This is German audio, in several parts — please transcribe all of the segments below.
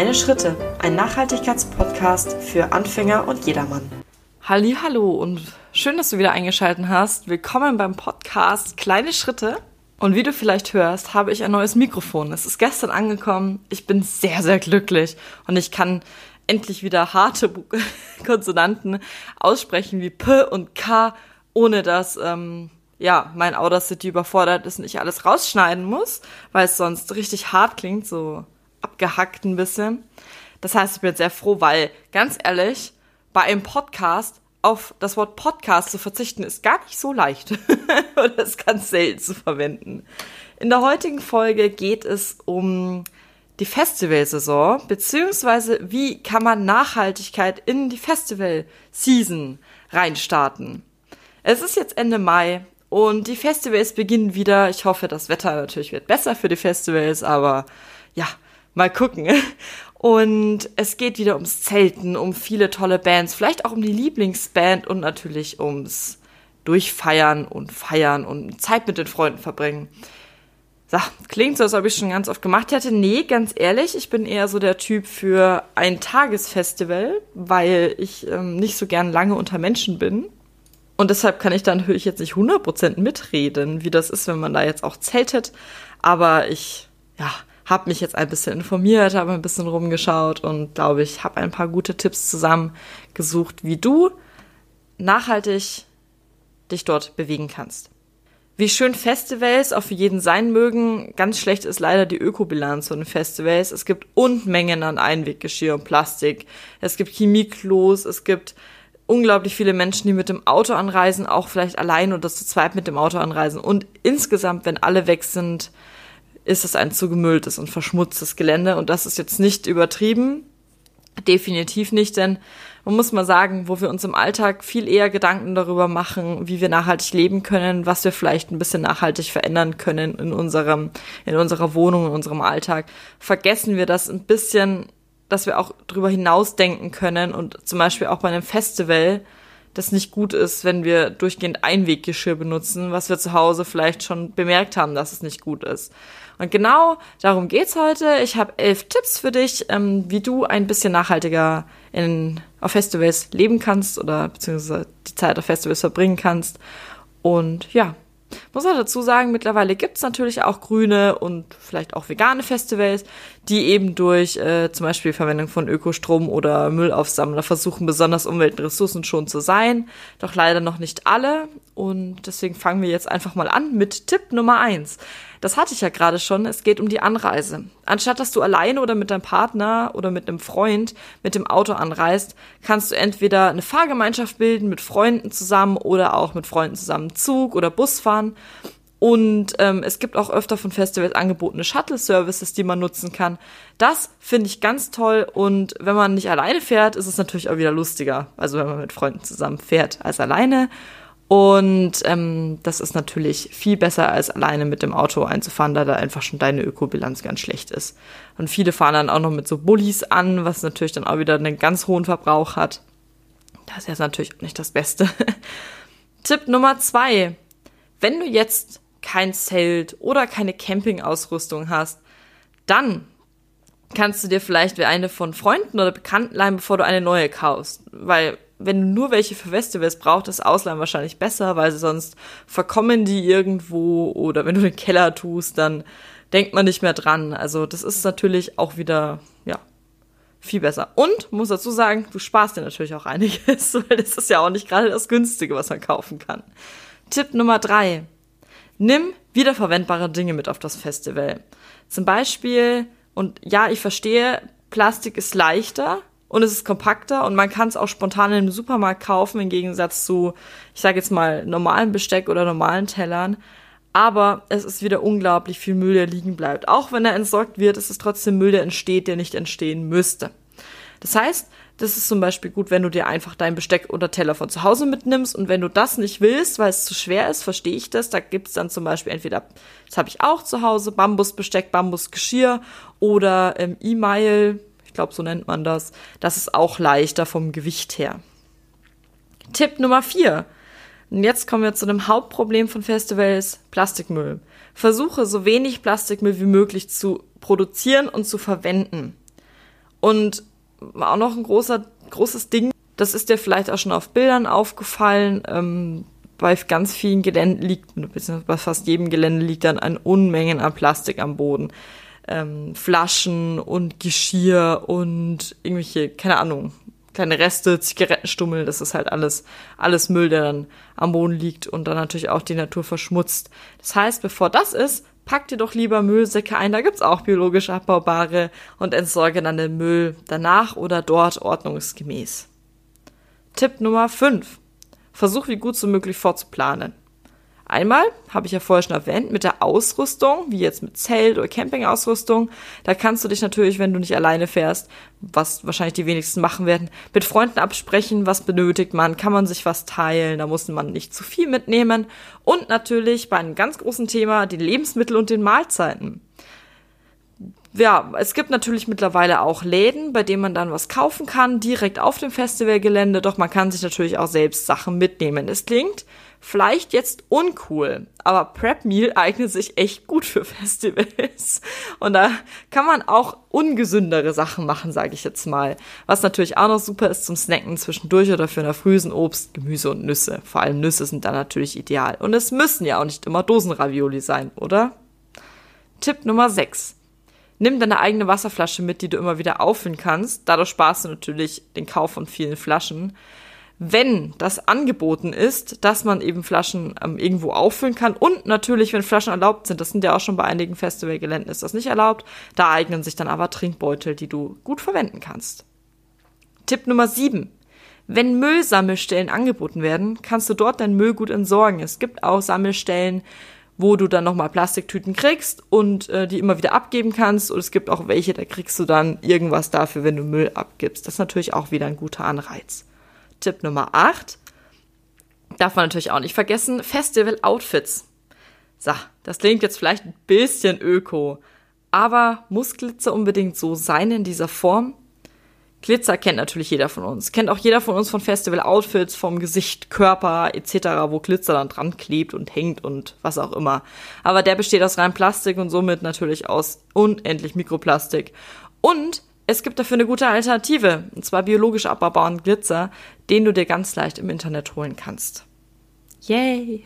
Kleine Schritte, ein Nachhaltigkeitspodcast für Anfänger und jedermann. Halli, hallo und schön, dass du wieder eingeschaltet hast. Willkommen beim Podcast Kleine Schritte. Und wie du vielleicht hörst, habe ich ein neues Mikrofon. Es ist gestern angekommen. Ich bin sehr, sehr glücklich und ich kann endlich wieder harte Konsonanten aussprechen wie P und K, ohne dass ähm, ja mein Audacity überfordert ist und ich alles rausschneiden muss, weil es sonst richtig hart klingt, so abgehackt ein bisschen. Das heißt, ich bin sehr froh, weil ganz ehrlich, bei einem Podcast auf das Wort Podcast zu verzichten ist gar nicht so leicht oder ist ganz selten zu verwenden. In der heutigen Folge geht es um die Festivalsaison, beziehungsweise wie kann man Nachhaltigkeit in die Festival-Season reinstarten. Es ist jetzt Ende Mai und die Festivals beginnen wieder. Ich hoffe, das Wetter natürlich wird besser für die Festivals, aber ja, mal gucken. Und es geht wieder ums Zelten, um viele tolle Bands, vielleicht auch um die Lieblingsband und natürlich ums Durchfeiern und Feiern und Zeit mit den Freunden verbringen. So, klingt so, als ob ich schon ganz oft gemacht hätte. Nee, ganz ehrlich, ich bin eher so der Typ für ein Tagesfestival, weil ich ähm, nicht so gern lange unter Menschen bin. Und deshalb kann ich da natürlich jetzt nicht 100% mitreden, wie das ist, wenn man da jetzt auch zeltet. Aber ich, ja, habe mich jetzt ein bisschen informiert, habe ein bisschen rumgeschaut und glaube ich, habe ein paar gute Tipps zusammengesucht, wie du nachhaltig dich dort bewegen kannst. Wie schön Festivals auch für jeden sein mögen, ganz schlecht ist leider die Ökobilanz von Festivals. Es gibt Unmengen an Einweggeschirr und Plastik. Es gibt Chemieklos, es gibt unglaublich viele Menschen, die mit dem Auto anreisen, auch vielleicht allein oder zu zweit mit dem Auto anreisen. Und insgesamt, wenn alle weg sind, ist es ein zugemülltes und verschmutztes Gelände. Und das ist jetzt nicht übertrieben. Definitiv nicht, denn man muss mal sagen, wo wir uns im Alltag viel eher Gedanken darüber machen, wie wir nachhaltig leben können, was wir vielleicht ein bisschen nachhaltig verändern können in unserem, in unserer Wohnung, in unserem Alltag, vergessen wir das ein bisschen, dass wir auch darüber hinausdenken können und zum Beispiel auch bei einem Festival, das nicht gut ist, wenn wir durchgehend Einweggeschirr benutzen, was wir zu Hause vielleicht schon bemerkt haben, dass es nicht gut ist. Und genau darum geht's heute. Ich habe elf Tipps für dich, ähm, wie du ein bisschen nachhaltiger in, auf Festivals leben kannst oder beziehungsweise die Zeit auf Festivals verbringen kannst. Und ja, muss auch dazu sagen, mittlerweile gibt's natürlich auch grüne und vielleicht auch vegane Festivals, die eben durch äh, zum Beispiel Verwendung von Ökostrom oder Müllaufsammler versuchen, besonders umwelt- und ressourcenschonend zu sein. Doch leider noch nicht alle. Und deswegen fangen wir jetzt einfach mal an mit Tipp Nummer eins. Das hatte ich ja gerade schon. Es geht um die Anreise. Anstatt dass du alleine oder mit deinem Partner oder mit einem Freund mit dem Auto anreist, kannst du entweder eine Fahrgemeinschaft bilden mit Freunden zusammen oder auch mit Freunden zusammen Zug oder Bus fahren. Und ähm, es gibt auch öfter von Festivals angebotene Shuttle-Services, die man nutzen kann. Das finde ich ganz toll. Und wenn man nicht alleine fährt, ist es natürlich auch wieder lustiger. Also wenn man mit Freunden zusammen fährt als alleine. Und ähm, das ist natürlich viel besser, als alleine mit dem Auto einzufahren, da da einfach schon deine Ökobilanz ganz schlecht ist. Und viele fahren dann auch noch mit so Bullis an, was natürlich dann auch wieder einen ganz hohen Verbrauch hat. Das ist jetzt natürlich nicht das Beste. Tipp Nummer zwei. Wenn du jetzt kein Zelt oder keine Campingausrüstung hast, dann kannst du dir vielleicht eine von Freunden oder Bekannten leihen, bevor du eine neue kaufst. Weil wenn du nur welche für Festivals brauchst, ist Ausleihen wahrscheinlich besser, weil sonst verkommen die irgendwo oder wenn du den Keller tust, dann denkt man nicht mehr dran. Also das ist natürlich auch wieder, ja, viel besser. Und, muss dazu sagen, du sparst dir natürlich auch einiges, weil das ist ja auch nicht gerade das Günstige, was man kaufen kann. Tipp Nummer drei. Nimm wiederverwendbare Dinge mit auf das Festival. Zum Beispiel, und ja, ich verstehe, Plastik ist leichter, und es ist kompakter und man kann es auch spontan im Supermarkt kaufen, im Gegensatz zu, ich sage jetzt mal, normalen Besteck oder normalen Tellern. Aber es ist wieder unglaublich viel Müll, der liegen bleibt. Auch wenn er entsorgt wird, ist es trotzdem Müll, der entsteht, der nicht entstehen müsste. Das heißt, das ist zum Beispiel gut, wenn du dir einfach dein Besteck oder Teller von zu Hause mitnimmst und wenn du das nicht willst, weil es zu schwer ist, verstehe ich das. Da gibt's dann zum Beispiel entweder, das habe ich auch zu Hause, Bambusbesteck, Bambusgeschirr oder ähm, E-Mail, ich glaube, so nennt man das. Das ist auch leichter vom Gewicht her. Tipp Nummer vier. Und jetzt kommen wir zu dem Hauptproblem von Festivals, Plastikmüll. Versuche so wenig Plastikmüll wie möglich zu produzieren und zu verwenden. Und auch noch ein großer, großes Ding, das ist dir vielleicht auch schon auf Bildern aufgefallen. Ähm, bei ganz vielen Geländen liegt, beziehungsweise bei fast jedem Gelände liegt dann ein Unmengen an Plastik am Boden. Ähm, Flaschen und Geschirr und irgendwelche, keine Ahnung, kleine Reste, Zigarettenstummel, das ist halt alles, alles Müll, der dann am Boden liegt und dann natürlich auch die Natur verschmutzt. Das heißt, bevor das ist, pack dir doch lieber Müllsäcke ein, da gibt's auch biologisch abbaubare und entsorge dann den Müll danach oder dort ordnungsgemäß. Tipp Nummer 5. Versuch wie gut so möglich vorzuplanen. Einmal, habe ich ja vorher schon erwähnt, mit der Ausrüstung, wie jetzt mit Zelt oder Campingausrüstung. Da kannst du dich natürlich, wenn du nicht alleine fährst, was wahrscheinlich die wenigsten machen werden, mit Freunden absprechen, was benötigt man, kann man sich was teilen, da muss man nicht zu viel mitnehmen. Und natürlich bei einem ganz großen Thema, die Lebensmittel und den Mahlzeiten ja, es gibt natürlich mittlerweile auch Läden, bei denen man dann was kaufen kann, direkt auf dem Festivalgelände, doch man kann sich natürlich auch selbst Sachen mitnehmen. Es klingt vielleicht jetzt uncool, aber Prep Meal eignet sich echt gut für Festivals. Und da kann man auch ungesündere Sachen machen, sage ich jetzt mal. Was natürlich auch noch super ist zum Snacken zwischendurch oder für eine Frühsen Obst, Gemüse und Nüsse. Vor allem Nüsse sind da natürlich ideal. Und es müssen ja auch nicht immer Dosenravioli sein, oder? Tipp Nummer 6 nimm deine eigene Wasserflasche mit, die du immer wieder auffüllen kannst. Dadurch sparst du natürlich den Kauf von vielen Flaschen. Wenn das angeboten ist, dass man eben Flaschen ähm, irgendwo auffüllen kann und natürlich, wenn Flaschen erlaubt sind, das sind ja auch schon bei einigen Festivalgeländen ist das nicht erlaubt, da eignen sich dann aber Trinkbeutel, die du gut verwenden kannst. Tipp Nummer 7. Wenn Müllsammelstellen angeboten werden, kannst du dort dein Müll gut entsorgen. Es gibt auch Sammelstellen, wo du dann nochmal Plastiktüten kriegst und äh, die immer wieder abgeben kannst. Und es gibt auch welche, da kriegst du dann irgendwas dafür, wenn du Müll abgibst. Das ist natürlich auch wieder ein guter Anreiz. Tipp Nummer 8. Darf man natürlich auch nicht vergessen, Festival-Outfits. So, das klingt jetzt vielleicht ein bisschen öko, aber muss Glitzer unbedingt so sein in dieser Form? Glitzer kennt natürlich jeder von uns. Kennt auch jeder von uns von Festival-Outfits, vom Gesicht, Körper etc., wo Glitzer dann dran klebt und hängt und was auch immer. Aber der besteht aus rein Plastik und somit natürlich aus unendlich Mikroplastik. Und es gibt dafür eine gute Alternative, und zwar biologisch abbaubaren Glitzer, den du dir ganz leicht im Internet holen kannst. Yay!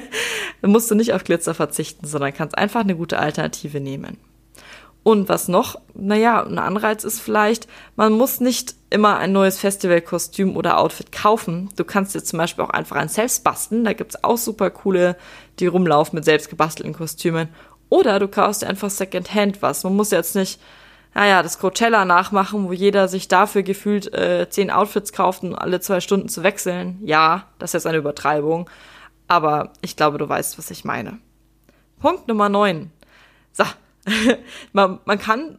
Dann musst du nicht auf Glitzer verzichten, sondern kannst einfach eine gute Alternative nehmen. Und was noch? Naja, ein Anreiz ist vielleicht, man muss nicht immer ein neues Festivalkostüm oder Outfit kaufen. Du kannst dir zum Beispiel auch einfach ein selbst basteln. Da gibt's auch super coole, die rumlaufen mit selbst gebastelten Kostümen. Oder du kaufst dir einfach Secondhand was. Man muss jetzt nicht, naja, das Coachella nachmachen, wo jeder sich dafür gefühlt äh, zehn Outfits kauft, um alle zwei Stunden zu wechseln. Ja, das ist jetzt eine Übertreibung. Aber ich glaube, du weißt, was ich meine. Punkt Nummer neun. So, man, man kann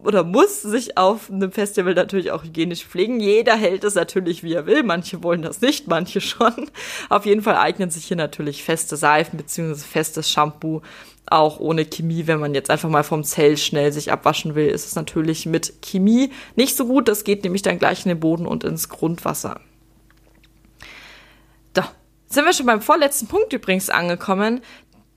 oder muss sich auf einem Festival natürlich auch hygienisch pflegen. Jeder hält es natürlich, wie er will. Manche wollen das nicht, manche schon. Auf jeden Fall eignen sich hier natürlich feste Seifen beziehungsweise festes Shampoo. Auch ohne Chemie, wenn man jetzt einfach mal vom Zelt schnell sich abwaschen will, ist es natürlich mit Chemie nicht so gut. Das geht nämlich dann gleich in den Boden und ins Grundwasser. Da sind wir schon beim vorletzten Punkt übrigens angekommen.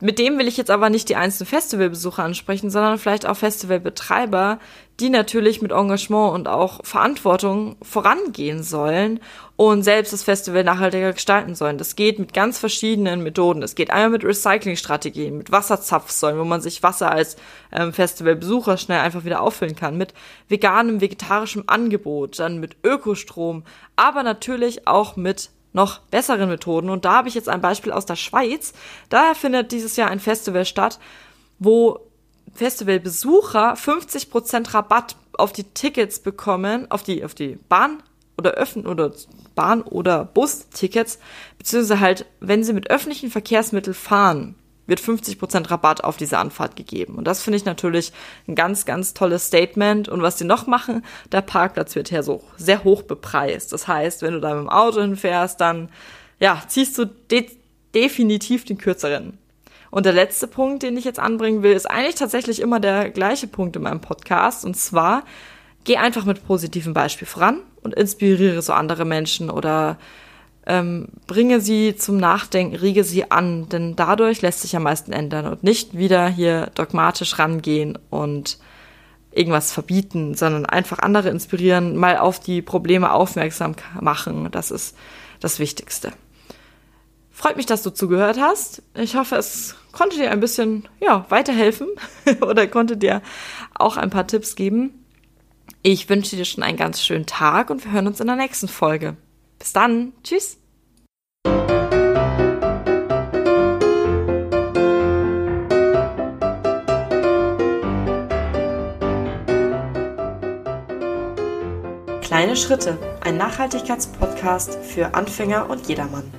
Mit dem will ich jetzt aber nicht die einzelnen Festivalbesucher ansprechen, sondern vielleicht auch Festivalbetreiber, die natürlich mit Engagement und auch Verantwortung vorangehen sollen und selbst das Festival nachhaltiger gestalten sollen. Das geht mit ganz verschiedenen Methoden. Es geht einmal mit Recyclingstrategien, mit Wasserzapfsäulen, wo man sich Wasser als ähm, Festivalbesucher schnell einfach wieder auffüllen kann, mit veganem, vegetarischem Angebot, dann mit Ökostrom, aber natürlich auch mit noch besseren Methoden. Und da habe ich jetzt ein Beispiel aus der Schweiz. Da findet dieses Jahr ein Festival statt, wo Festivalbesucher 50% Rabatt auf die Tickets bekommen, auf die, auf die Bahn oder Öffnen oder Bahn- oder Bus-Tickets, beziehungsweise halt, wenn sie mit öffentlichen Verkehrsmitteln fahren, wird 50% Rabatt auf diese Anfahrt gegeben. Und das finde ich natürlich ein ganz, ganz tolles Statement. Und was sie noch machen, der Parkplatz wird hier so sehr hoch bepreist. Das heißt, wenn du da mit dem Auto hinfährst, dann, ja, ziehst du de definitiv den kürzeren. Und der letzte Punkt, den ich jetzt anbringen will, ist eigentlich tatsächlich immer der gleiche Punkt in meinem Podcast. Und zwar, geh einfach mit positivem Beispiel voran und inspiriere so andere Menschen oder ähm, bringe sie zum Nachdenken, rege sie an, denn dadurch lässt sich am meisten ändern und nicht wieder hier dogmatisch rangehen und irgendwas verbieten, sondern einfach andere inspirieren, mal auf die Probleme aufmerksam machen. Das ist das Wichtigste. Freut mich, dass du zugehört hast. Ich hoffe, es konnte dir ein bisschen ja, weiterhelfen oder konnte dir auch ein paar Tipps geben. Ich wünsche dir schon einen ganz schönen Tag und wir hören uns in der nächsten Folge. Bis dann. Tschüss. Kleine Schritte, ein Nachhaltigkeitspodcast für Anfänger und jedermann.